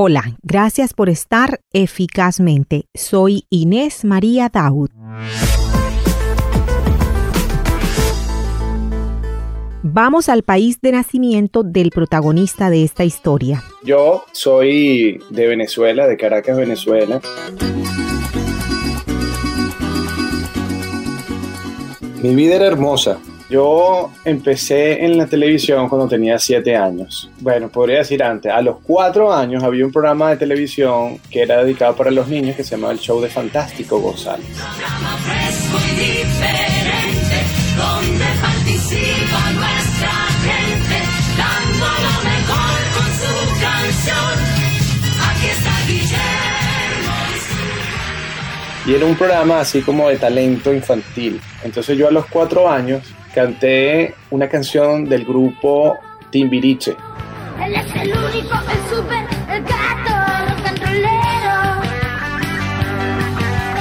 Hola, gracias por estar eficazmente. Soy Inés María Daud. Vamos al país de nacimiento del protagonista de esta historia. Yo soy de Venezuela, de Caracas, Venezuela. Mi vida era hermosa. Yo empecé en la televisión cuando tenía siete años. Bueno, podría decir antes. A los cuatro años había un programa de televisión que era dedicado para los niños que se llamaba El Show de Fantástico González. donde participa nuestra gente, dando lo mejor con su canción. Aquí está Guillermo. Y era un programa así como de talento infantil. Entonces yo a los cuatro años canté una canción del grupo Timbiriche. Él es el único, el super, el gato, rock and rollero.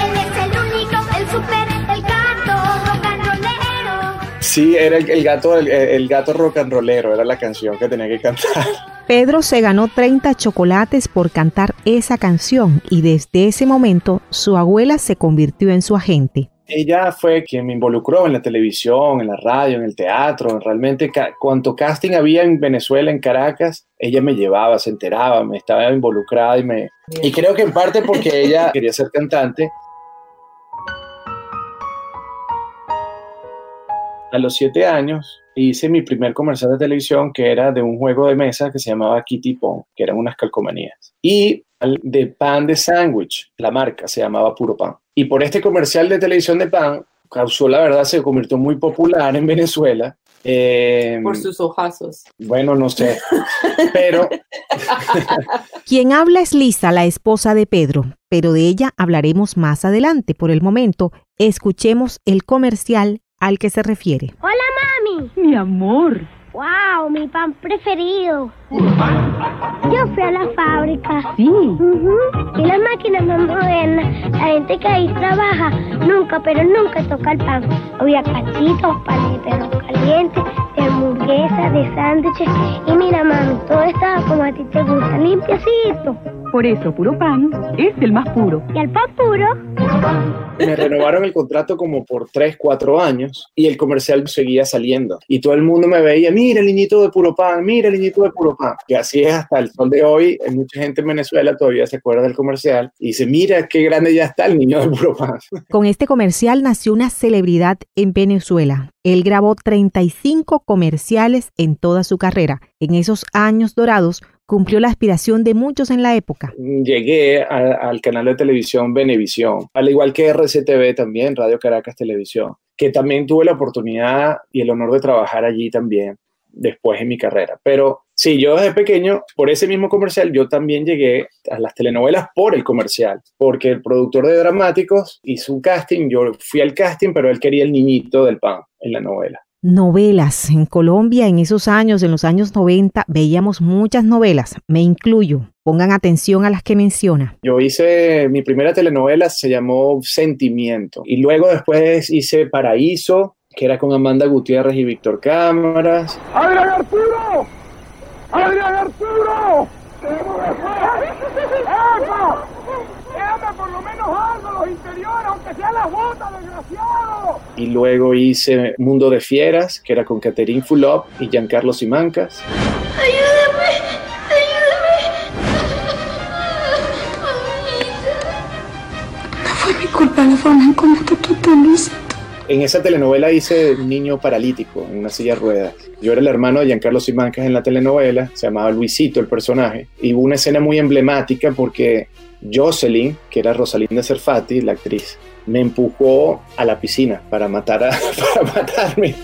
Él es el único, el super, el gato, rock and rollero. Sí, era el, el gato, el, el, gato rock and rollero, era la canción que tenía que cantar. Pedro se ganó 30 chocolates por cantar esa canción y desde ese momento su abuela se convirtió en su agente. Ella fue quien me involucró en la televisión, en la radio, en el teatro. Realmente, cuanto casting había en Venezuela, en Caracas, ella me llevaba, se enteraba, me estaba involucrada y me... Y creo que en parte porque ella quería ser cantante. A los siete años hice mi primer comercial de televisión que era de un juego de mesa que se llamaba Kitty Pong, que eran unas calcomanías. Y de pan de sándwich, la marca se llamaba Puro Pan. Y por este comercial de televisión de pan, causó la verdad, se convirtió muy popular en Venezuela. Eh, por sus ojazos. Bueno, no sé, pero... Quien habla es Lisa, la esposa de Pedro, pero de ella hablaremos más adelante. Por el momento, escuchemos el comercial al que se refiere. Hola, mami. Mi amor. ¡Wow! Mi pan preferido. Yo fui a la fábrica. Sí. Y las máquinas más modernas. La gente que ahí trabaja nunca, pero nunca toca el pan. Había cachitos, pan de perro caliente, de hamburguesa, de sándwiches. Y mira, mami, todo estaba como a ti te gusta, limpiacito. Por eso, puro pan es el más puro. ¿Y el pan puro? Me renovaron el contrato como por 3, 4 años y el comercial seguía saliendo. Y todo el mundo me veía, mira el niñito de puro pan, mira el niñito de puro pan. Y así es hasta el sol de hoy. Mucha gente en Venezuela todavía se acuerda del comercial y dice, mira qué grande ya está el niño de puro pan. Con este comercial nació una celebridad en Venezuela. Él grabó 35 comerciales en toda su carrera. En esos años dorados cumplió la aspiración de muchos en la época. Llegué a, al canal de televisión Venevisión, al igual que RCTV también, Radio Caracas Televisión, que también tuve la oportunidad y el honor de trabajar allí también después en mi carrera. Pero sí, yo desde pequeño, por ese mismo comercial, yo también llegué a las telenovelas por el comercial, porque el productor de dramáticos hizo un casting, yo fui al casting, pero él quería el niñito del pan en la novela novelas. En Colombia, en esos años, en los años 90, veíamos muchas novelas, me incluyo. Pongan atención a las que menciona. Yo hice, mi primera telenovela se llamó Sentimiento y luego después hice Paraíso, que era con Amanda Gutiérrez y Víctor Cámaras. ¡Adrián Arturo! ¡Adrián Arturo! por lo menos algo, los interiores, aunque sean las botas, desgraciado. Y luego hice Mundo de Fieras, que era con Catherine Fulop y Giancarlo Simancas. ¡Ayúdame! ¡Ayúdame! No fue mi culpa la forma en cómo te. En esa telenovela hice niño paralítico en una silla de ruedas. Yo era el hermano de Giancarlo Simancas en la telenovela, se llamaba Luisito el personaje, y hubo una escena muy emblemática porque Jocelyn, que era Rosalinda Cerfati, la actriz, me empujó a la piscina para, matar a, para matarme.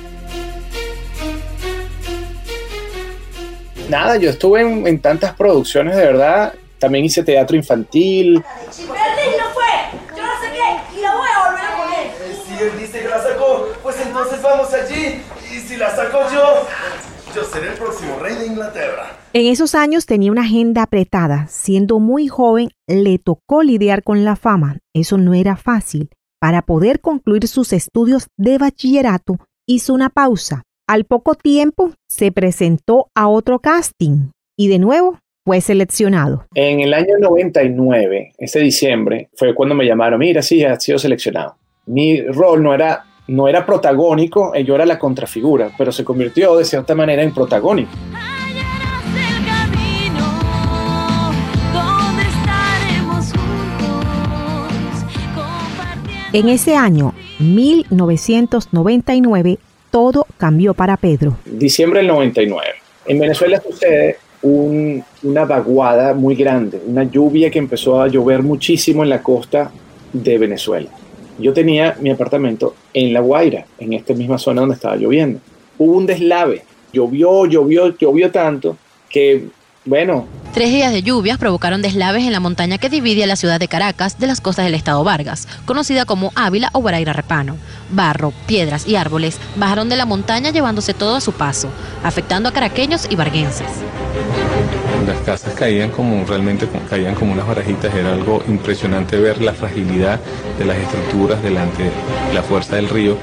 nada, yo estuve en, tantas producciones de verdad. También hice teatro infantil Berlín no fue, yo no sé qué, y la voy a volver a poner. Si él dice que la sacó, pues entonces vamos allí. Y si la saco yo, yo seré el próximo rey de Inglaterra. En esos años tenía una agenda apretada. Siendo muy joven, le tocó lidiar con la fama. Eso no era fácil. Para poder concluir sus estudios de bachillerato, hizo una pausa. Al poco tiempo, se presentó a otro casting y de nuevo fue seleccionado. En el año 99, ese diciembre, fue cuando me llamaron, mira, sí, has sido seleccionado. Mi rol no era, no era protagónico, eh, yo era la contrafigura, pero se convirtió de cierta manera en protagónico. En ese año, 1999, todo cambió para Pedro. Diciembre del 99. En Venezuela sucede un- una vaguada muy grande, una lluvia que empezó a llover muchísimo en la costa de Venezuela. Yo tenía mi apartamento en La Guaira, en esta misma zona donde estaba lloviendo. Hubo un deslave, llovió, llovió, llovió tanto que, bueno, Tres días de lluvias provocaron deslaves en la montaña que divide a la ciudad de Caracas de las costas del estado Vargas, conocida como Ávila o Guaraira Repano. Barro, piedras y árboles bajaron de la montaña llevándose todo a su paso, afectando a caraqueños y varguenses. Las casas caían como realmente caían como unas barajitas, era algo impresionante ver la fragilidad de las estructuras delante de la fuerza del río.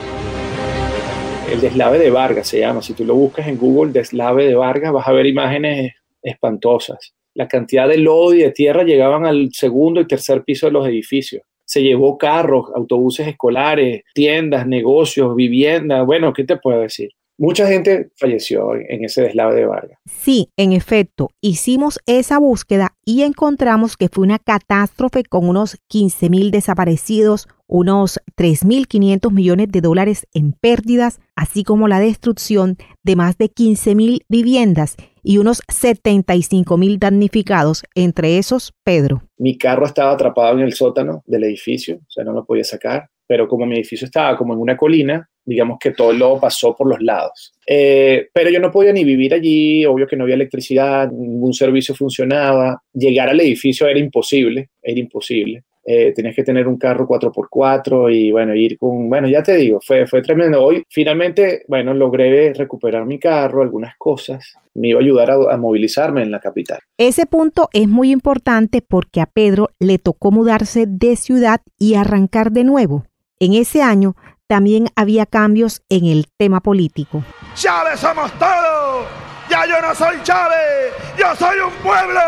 el deslave de Vargas se llama. Si tú lo buscas en Google, deslave de Vargas, vas a ver imágenes espantosas. La cantidad de lodo y de tierra llegaban al segundo y tercer piso de los edificios. Se llevó carros, autobuses escolares, tiendas, negocios, viviendas. Bueno, ¿qué te puedo decir? Mucha gente falleció en ese deslave de Vargas. Sí, en efecto, hicimos esa búsqueda y encontramos que fue una catástrofe con unos 15.000 desaparecidos, unos 3.500 millones de dólares en pérdidas, así como la destrucción de más de 15.000 viviendas y unos 75.000 damnificados, entre esos Pedro. Mi carro estaba atrapado en el sótano del edificio, o sea, no lo podía sacar, pero como mi edificio estaba como en una colina, digamos que todo lodo pasó por los lados. Eh, pero yo no podía ni vivir allí, obvio que no había electricidad, ningún servicio funcionaba, llegar al edificio era imposible, era imposible. Eh, tenías que tener un carro 4x4 y bueno, ir con, bueno, ya te digo, fue, fue tremendo. Hoy finalmente, bueno, logré recuperar mi carro, algunas cosas, me iba a ayudar a movilizarme en la capital. Ese punto es muy importante porque a Pedro le tocó mudarse de ciudad y arrancar de nuevo. En ese año también había cambios en el tema político. ¡Chávez somos todos! ¡Ya yo no soy Chávez! ¡Yo soy un pueblo!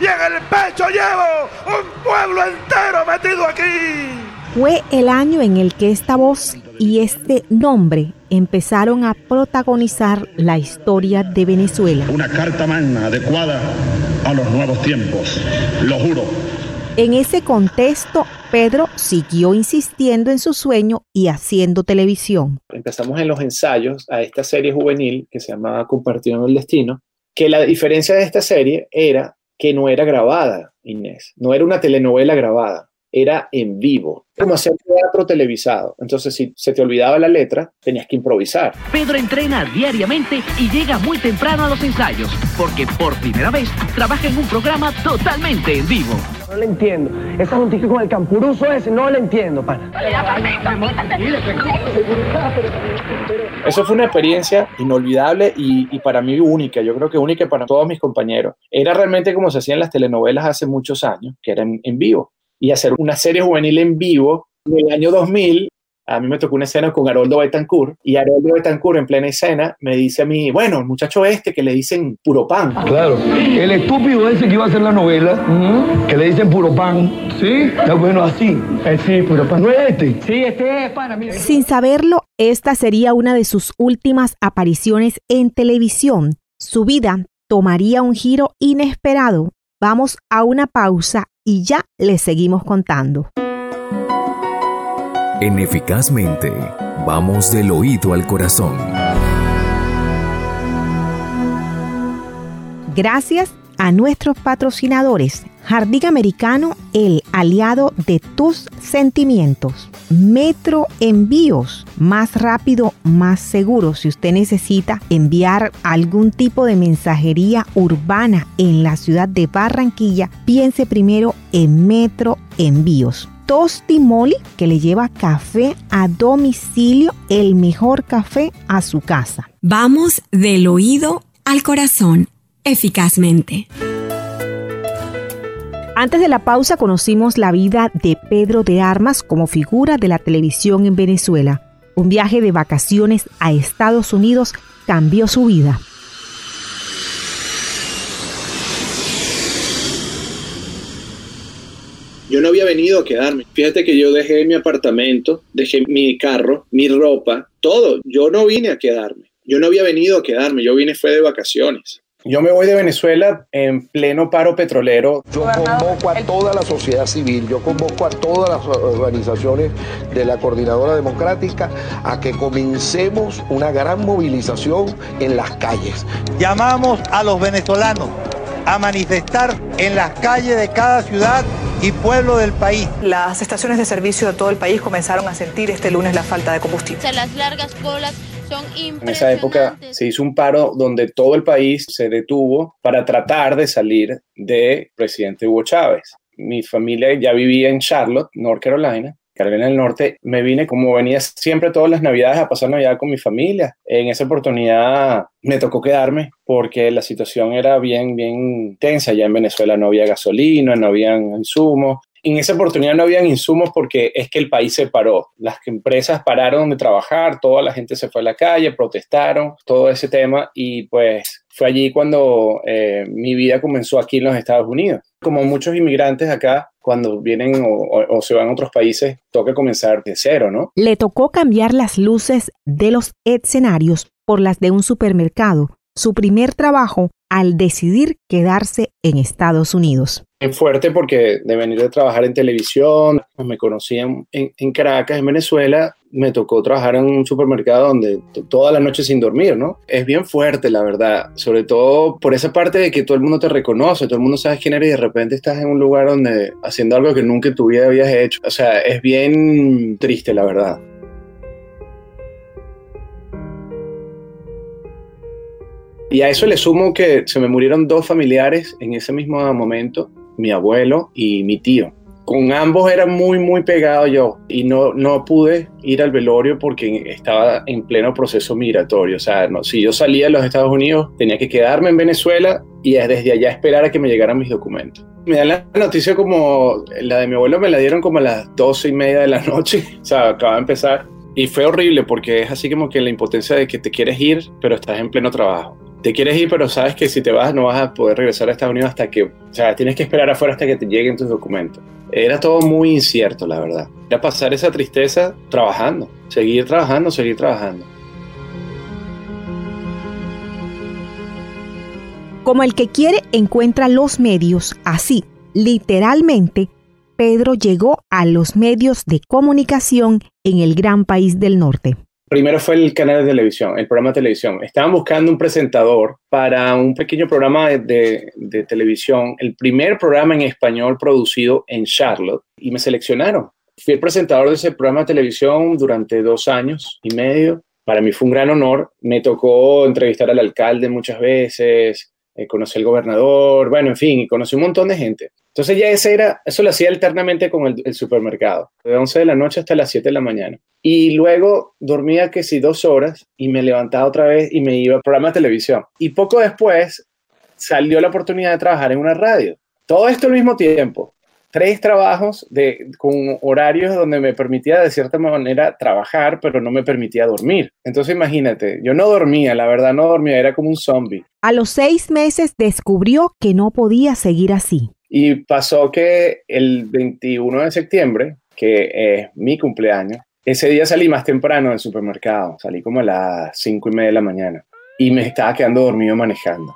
¡Y en el pecho llevo un pueblo entero metido aquí! Fue el año en el que esta voz y este nombre empezaron a protagonizar la historia de Venezuela. Una carta magna adecuada a los nuevos tiempos, lo juro. En ese contexto, Pedro siguió insistiendo en su sueño y haciendo televisión. empezamos en los ensayos a esta serie juvenil que se llamaba Compartiendo el Destino, que la diferencia de esta serie era que no era grabada, Inés, no era una telenovela grabada, era en vivo, como hacer teatro televisado. Entonces, si se te olvidaba la letra, tenías que improvisar. Pedro entrena diariamente y llega muy temprano a los ensayos, porque por primera vez trabaja en un programa totalmente en vivo. No le entiendo. Esa noticia con el campuruso ese, no le entiendo, pana. Eso fue una experiencia inolvidable y, y para mí única, yo creo que única para todos mis compañeros. Era realmente como se hacían las telenovelas hace muchos años, que eran en vivo. Y hacer una serie juvenil en vivo en el año 2000, a mí me tocó una escena con Haroldo Betancourt y Haroldo Betancourt en plena escena me dice a mí, bueno, el muchacho este que le dicen puro pan. Claro, el estúpido ese que iba a hacer la novela, que le dicen puro pan, ¿sí? Está bueno así. sí, puro pan. ¿No es este? Sí, este es pana, mira. Sin saberlo, esta sería una de sus últimas apariciones en televisión. Su vida tomaría un giro inesperado. Vamos a una pausa y ya les seguimos contando. En Eficazmente, vamos del oído al corazón. Gracias a nuestros patrocinadores. Jardín Americano, el aliado de tus sentimientos. Metro Envíos, más rápido, más seguro. Si usted necesita enviar algún tipo de mensajería urbana en la ciudad de Barranquilla, piense primero en Metro Envíos. Tosti Molly, que le lleva café a domicilio, el mejor café a su casa. Vamos del oído al corazón, eficazmente. Antes de la pausa conocimos la vida de Pedro de Armas como figura de la televisión en Venezuela. Un viaje de vacaciones a Estados Unidos cambió su vida. Yo no había venido a quedarme. Fíjate que yo dejé mi apartamento, dejé mi carro, mi ropa, todo. Yo no vine a quedarme. Yo no había venido a quedarme. Yo vine fue de vacaciones. Yo me voy de Venezuela en pleno paro petrolero. Yo convoco a toda la sociedad civil, yo convoco a todas las organizaciones de la Coordinadora Democrática a que comencemos una gran movilización en las calles. Llamamos a los venezolanos a manifestar en las calles de cada ciudad y pueblo del país. Las estaciones de servicio de todo el país comenzaron a sentir este lunes la falta de combustible. O sea, las largas colas son En esa época se hizo un paro donde todo el país se detuvo para tratar de salir de presidente Hugo Chávez. Mi familia ya vivía en Charlotte, North Carolina, Carolina del Norte. Me vine como venía siempre todas las navidades a pasar Navidad con mi familia. En esa oportunidad me tocó quedarme porque la situación era bien, bien tensa. Ya en Venezuela no había gasolina, no habían insumos. En esa oportunidad no habían insumos porque es que el país se paró. Las empresas pararon de trabajar, toda la gente se fue a la calle, protestaron, todo ese tema y pues fue allí cuando eh, mi vida comenzó aquí en los Estados Unidos. Como muchos inmigrantes acá, cuando vienen o, o, o se van a otros países, toca comenzar de cero, ¿no? Le tocó cambiar las luces de los escenarios por las de un supermercado, su primer trabajo al decidir quedarse en Estados Unidos. Es fuerte porque de venir de trabajar en televisión, pues me conocí en, en, Caracas, en Venezuela, me tocó trabajar en un supermercado donde toda la noche sin dormir, ¿no? Es bien fuerte, la verdad, sobre todo por esa parte de que todo el mundo te reconoce, todo el mundo sabe quién eres y de repente estás en un lugar donde haciendo algo que nunca en tu vida habías hecho. O sea, es bien triste, la verdad. Y a eso le sumo que se me murieron dos familiares en ese mismo momento, mi abuelo y mi tío. Con ambos era muy, muy pegado yo y no, no pude ir al velorio porque estaba en pleno proceso migratorio. O sea, si yo salía de los Estados Unidos, tenía que quedarme en Venezuela y desde allá esperar a que me llegaran mis documentos. Me dan la noticia como la de mi abuelo, me la dieron como a las doce y media de la noche. O sea, acaba de empezar. Y fue horrible porque es así como que la impotencia de que te quieres ir, pero estás en pleno trabajo te quieres ir, pero sabes que si te vas no vas a poder regresar a Estados Unidos hasta que, o sea, tienes que esperar afuera hasta que te lleguen tus documentos. Era todo muy incierto, la verdad. Era pasar esa tristeza trabajando, seguir trabajando, seguir trabajando. Como el que quiere encuentra los medios, así, literalmente, Pedro llegó a los medios de comunicación en el gran país del norte. Primero fue el canal de televisión, el programa de televisión. Estaban buscando un presentador para un pequeño programa de, televisión, el primer programa en español producido en Charlotte, y me seleccionaron. Fui el presentador de ese programa de televisión durante dos años y medio. Para mí fue un gran honor. Me tocó entrevistar al alcalde muchas veces, eh, conocí al gobernador, bueno, en fin, y conocí un montón de gente. Entonces ya ese era, eso lo hacía alternamente con el, el, supermercado, de 11 de la noche hasta las 7 de la mañana. Y luego dormía que si dos horas y me levantaba otra vez y me iba al programa de televisión. Y poco después salió la oportunidad de trabajar en una radio. Todo esto al mismo tiempo. Tres trabajos de, con horarios donde me permitía de cierta manera trabajar, pero no me permitía dormir. Entonces imagínate, yo no dormía, la verdad no dormía, era como un zombie. A los seis meses descubrió que no podía seguir así. Y pasó que el 21 de septiembre, que es mi cumpleaños, ese día salí más temprano del supermercado, salí como a las cinco y media de la mañana y me estaba quedando dormido manejando.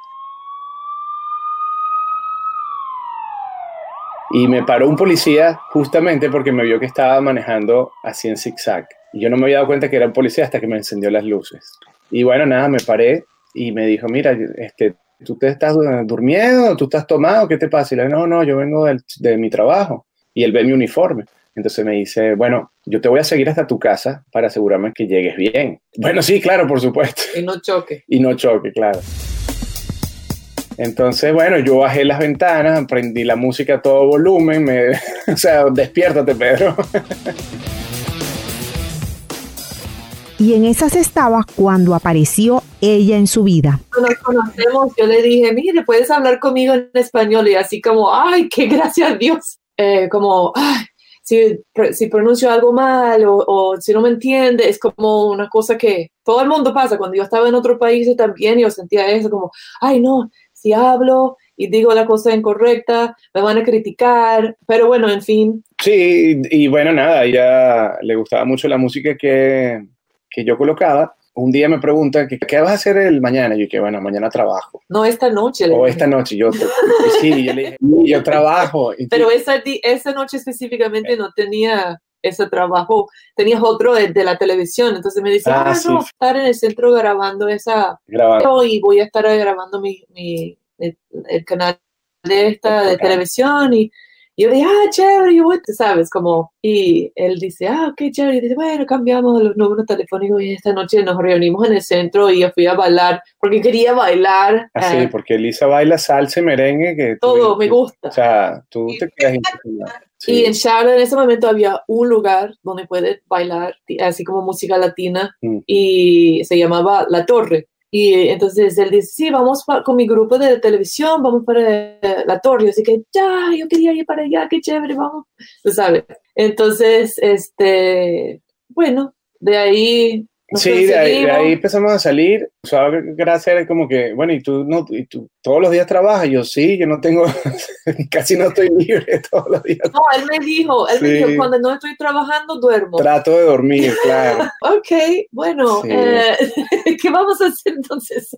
Y me paró un policía justamente porque me vio que estaba manejando así en zigzag. Y yo no me había dado cuenta que era un policía hasta que me encendió las luces. Y bueno, nada, me paré y me dijo, mira, este, ¿tú te estás durmiendo? ¿Tú estás tomado? ¿Qué te pasa? Y le digo, no, no, yo vengo de mi trabajo. Y él ve mi uniforme. Entonces me dice, bueno, yo te voy a seguir hasta tu casa para asegurarme que llegues bien. Bueno, sí, claro, por supuesto. Y no choque. Y no choque, claro. Entonces, bueno, yo bajé las ventanas, prendí la música a todo volumen, me, o sea, despiértate, Pedro. Y en esas estaba cuando apareció ella en su vida. Cuando nos conocemos, yo le dije, mire, puedes hablar conmigo en español y así como, ay, qué gracias a Dios. Eh, como, ay, si, si pronuncio algo mal o, o, si no me entiende, es como una cosa que todo el mundo pasa. Cuando yo estaba en otro país también yo sentía eso como, ay, no, si hablo y digo la cosa incorrecta, me van a criticar, pero bueno, en fin. Sí, y bueno, nada, ella le gustaba mucho la música que, que yo colocaba. Un día me pregunta, ¿qué vas a hacer el mañana? Y yo que bueno, mañana trabajo. No, esta noche. O esta noche, yo, sí, yo le dije, yo trabajo. Pero esa, esa noche específicamente no tenía ese trabajo, tenías otro de, de, la televisión, entonces me dice, ah, ah sí. no, estar en el centro grabando esa, grabando. y voy a estar grabando mi, mi, el, el canal de esta de televisión y, y yo dije, ah, chévere, yo sabes, como, y él dice, ah, ok, chévere, y dice, bueno, cambiamos los números telefónicos y esta noche nos reunimos en el centro y yo fui a bailar, porque quería bailar. Ah, sí, porque Elisa baila salsa y merengue, que... Todo, me gusta. O sea, tú te quedas Sí. Y en Charlotte en ese momento había un lugar donde puedes bailar, así como música latina, mm. y se llamaba La Torre. Y entonces él dice, sí, vamos con mi grupo de televisión, vamos para la torre. Así que, ya, yo quería ir para allá, qué chévere, vamos. Tú sabes. Entonces, este, bueno, de ahí sí, de ahí, empezamos a salir. O sea, gracias era como que, bueno, y tú, no, y tú todos los días trabajas. Yo sí, yo no tengo, casi no estoy libre todos los días. No, él me dijo, él me dijo, cuando no estoy trabajando, duermo. Trato de dormir, claro. ok, bueno, eh, ¿qué vamos a hacer entonces?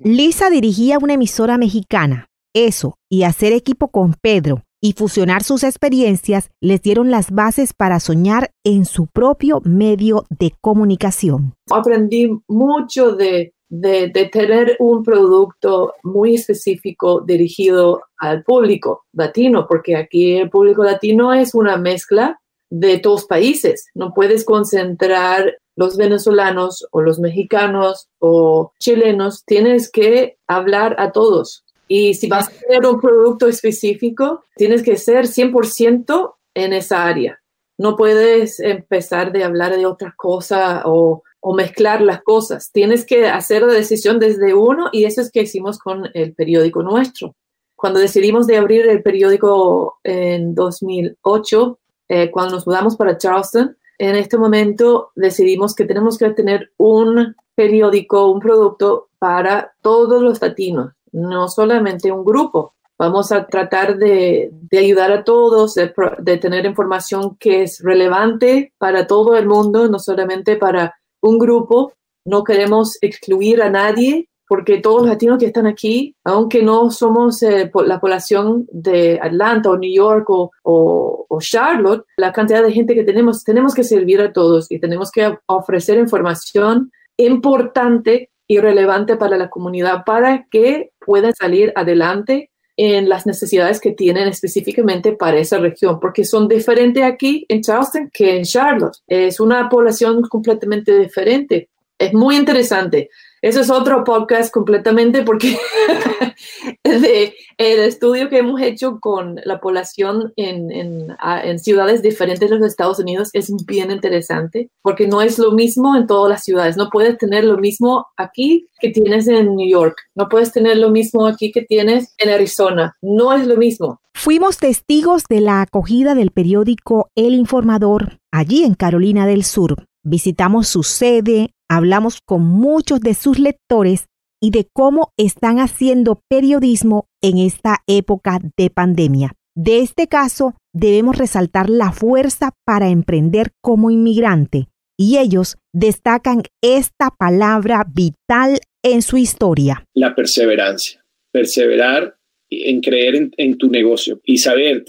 Lisa dirigía una emisora mexicana. Eso, y hacer equipo con Pedro, y fusionar sus experiencias les dieron las bases para soñar en su propio medio de comunicación. Aprendí mucho de, de, tener un producto muy específico dirigido al público latino, porque aquí el público latino es una mezcla de todos países. No puedes concentrar los venezolanos o los mexicanos o chilenos, tienes que hablar a todos y si vas a tener un producto específico, tienes que ser 100% en esa área. No puedes empezar de hablar de otra cosa o, mezclar las cosas. Tienes que hacer la decisión desde uno y eso es que hicimos con el periódico nuestro. Cuando decidimos de abrir el periódico en 2008, eh, cuando nos mudamos para Charleston, en este momento decidimos que tenemos que tener un periódico, un producto para todos los latinos no solamente un grupo. Vamos a tratar de, ayudar a todos, de, tener información que es relevante para todo el mundo, no solamente para un grupo. No queremos excluir a nadie porque todos los latinos que están aquí, aunque no somos eh, la población de Atlanta o New York o, o, Charlotte, la cantidad de gente que tenemos, tenemos que servir a todos y tenemos que ofrecer información importante y relevante para la comunidad para que puedan salir adelante en las necesidades que tienen específicamente para esa región, porque son diferentes aquí en Charleston que en Charlotte. Es una población completamente diferente. Es muy interesante. Eso es otro podcast completamente porque el estudio que hemos hecho con la población en, en, ciudades diferentes de los Estados Unidos es bien interesante porque no es lo mismo en todas las ciudades. No puedes tener lo mismo aquí que tienes en New York. No puedes tener lo mismo aquí que tienes en Arizona. No es lo mismo. Fuimos testigos de la acogida del periódico El Informador allí en Carolina del Sur. Visitamos su sede, hablamos con muchos de sus lectores y de cómo están haciendo periodismo en esta época de pandemia. De este caso, debemos resaltar la fuerza para emprender como inmigrante y ellos destacan esta palabra vital en su historia. La perseverancia, perseverar en creer en, tu negocio y saber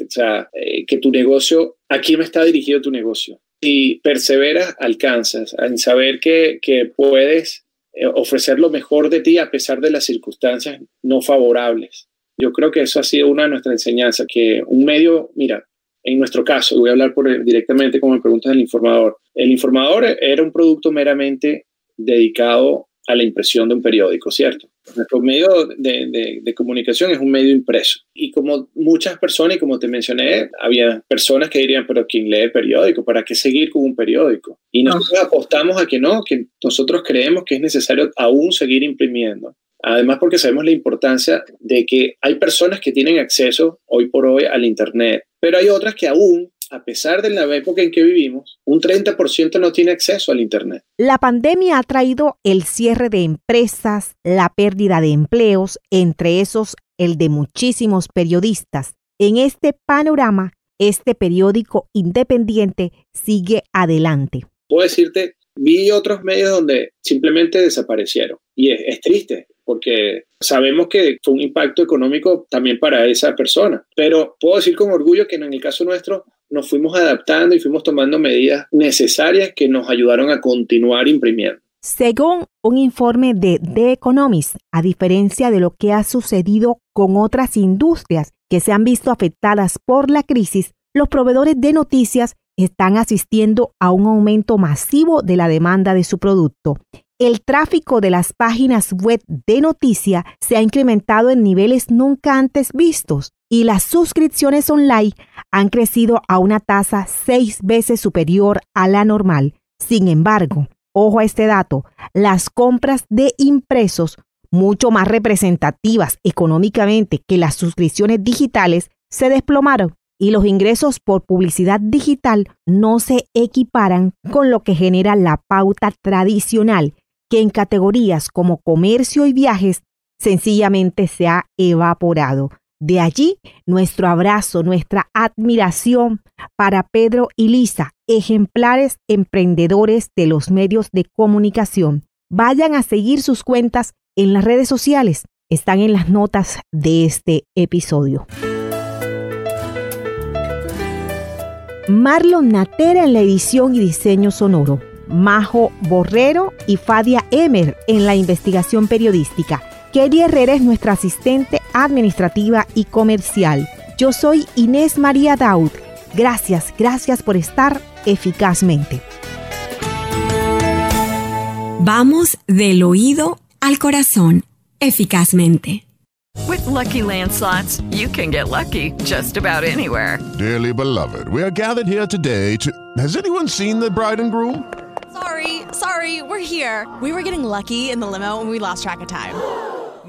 eh, que tu negocio, ¿a quién está dirigido tu negocio? Si perseveras, alcanzas, en saber que, que puedes eh, ofrecer lo mejor de ti a pesar de las circunstancias no favorables. Yo creo que eso ha sido una de nuestras enseñanzas, que un medio, mira, en nuestro caso, voy a hablar directamente como me preguntas del informador. El informador era un producto meramente dedicado a la impresión de un periódico, ¿cierto? Nuestro medio de, de, comunicación es un medio impreso. Y como muchas personas, y como te mencioné, había personas que dirían, pero ¿quién lee el periódico? ¿Para qué seguir con un periódico? Y nosotros apostamos a que no, que nosotros creemos que es necesario aún seguir imprimiendo. Además, porque sabemos la importancia de que hay personas que tienen acceso hoy por hoy al Internet, pero hay otras que aún a pesar de la época en que vivimos, un 30% no tiene acceso al Internet. La pandemia ha traído el cierre de empresas, la pérdida de empleos, entre esos el de muchísimos periodistas. En este panorama, este periódico independiente sigue adelante. Puedo decirte, vi otros medios donde simplemente desaparecieron y es, es triste porque sabemos que fue un impacto económico también para esa persona. Pero puedo decir con orgullo que en el caso nuestro nos fuimos adaptando y fuimos tomando medidas necesarias que nos ayudaron a continuar imprimiendo. Según un informe de The Economist, a diferencia de lo que ha sucedido con otras industrias que se han visto afectadas por la crisis, los proveedores de noticias están asistiendo a un aumento masivo de la demanda de su producto el tráfico de las páginas web de noticia se ha incrementado en niveles nunca antes vistos y las suscripciones online han crecido a una tasa seis veces superior a la normal. Sin embargo, ojo a este dato, las compras de impresos, mucho más representativas económicamente que las suscripciones digitales, se desplomaron y los ingresos por publicidad digital no se equiparan con lo que genera la pauta tradicional que en categorías como comercio y viajes sencillamente se ha evaporado. De allí nuestro abrazo, nuestra admiración para Pedro y Lisa, ejemplares emprendedores de los medios de comunicación. Vayan a seguir sus cuentas en las redes sociales. Están en las notas de este episodio. Marlon Natera en la edición y diseño sonoro. Majo Borrero y Fadia Emer en la investigación periodística. Kelly Herrera es nuestra asistente administrativa y comercial. Yo soy Inés María Daud. Gracias, gracias por estar eficazmente. Vamos del oído al corazón eficazmente. With lucky landslots, you can get lucky just about anywhere. Dearly beloved, we are gathered here today to. Has anyone seen the bride and groom? Sorry, sorry, we're here. We were getting lucky in the limo and we lost track of time.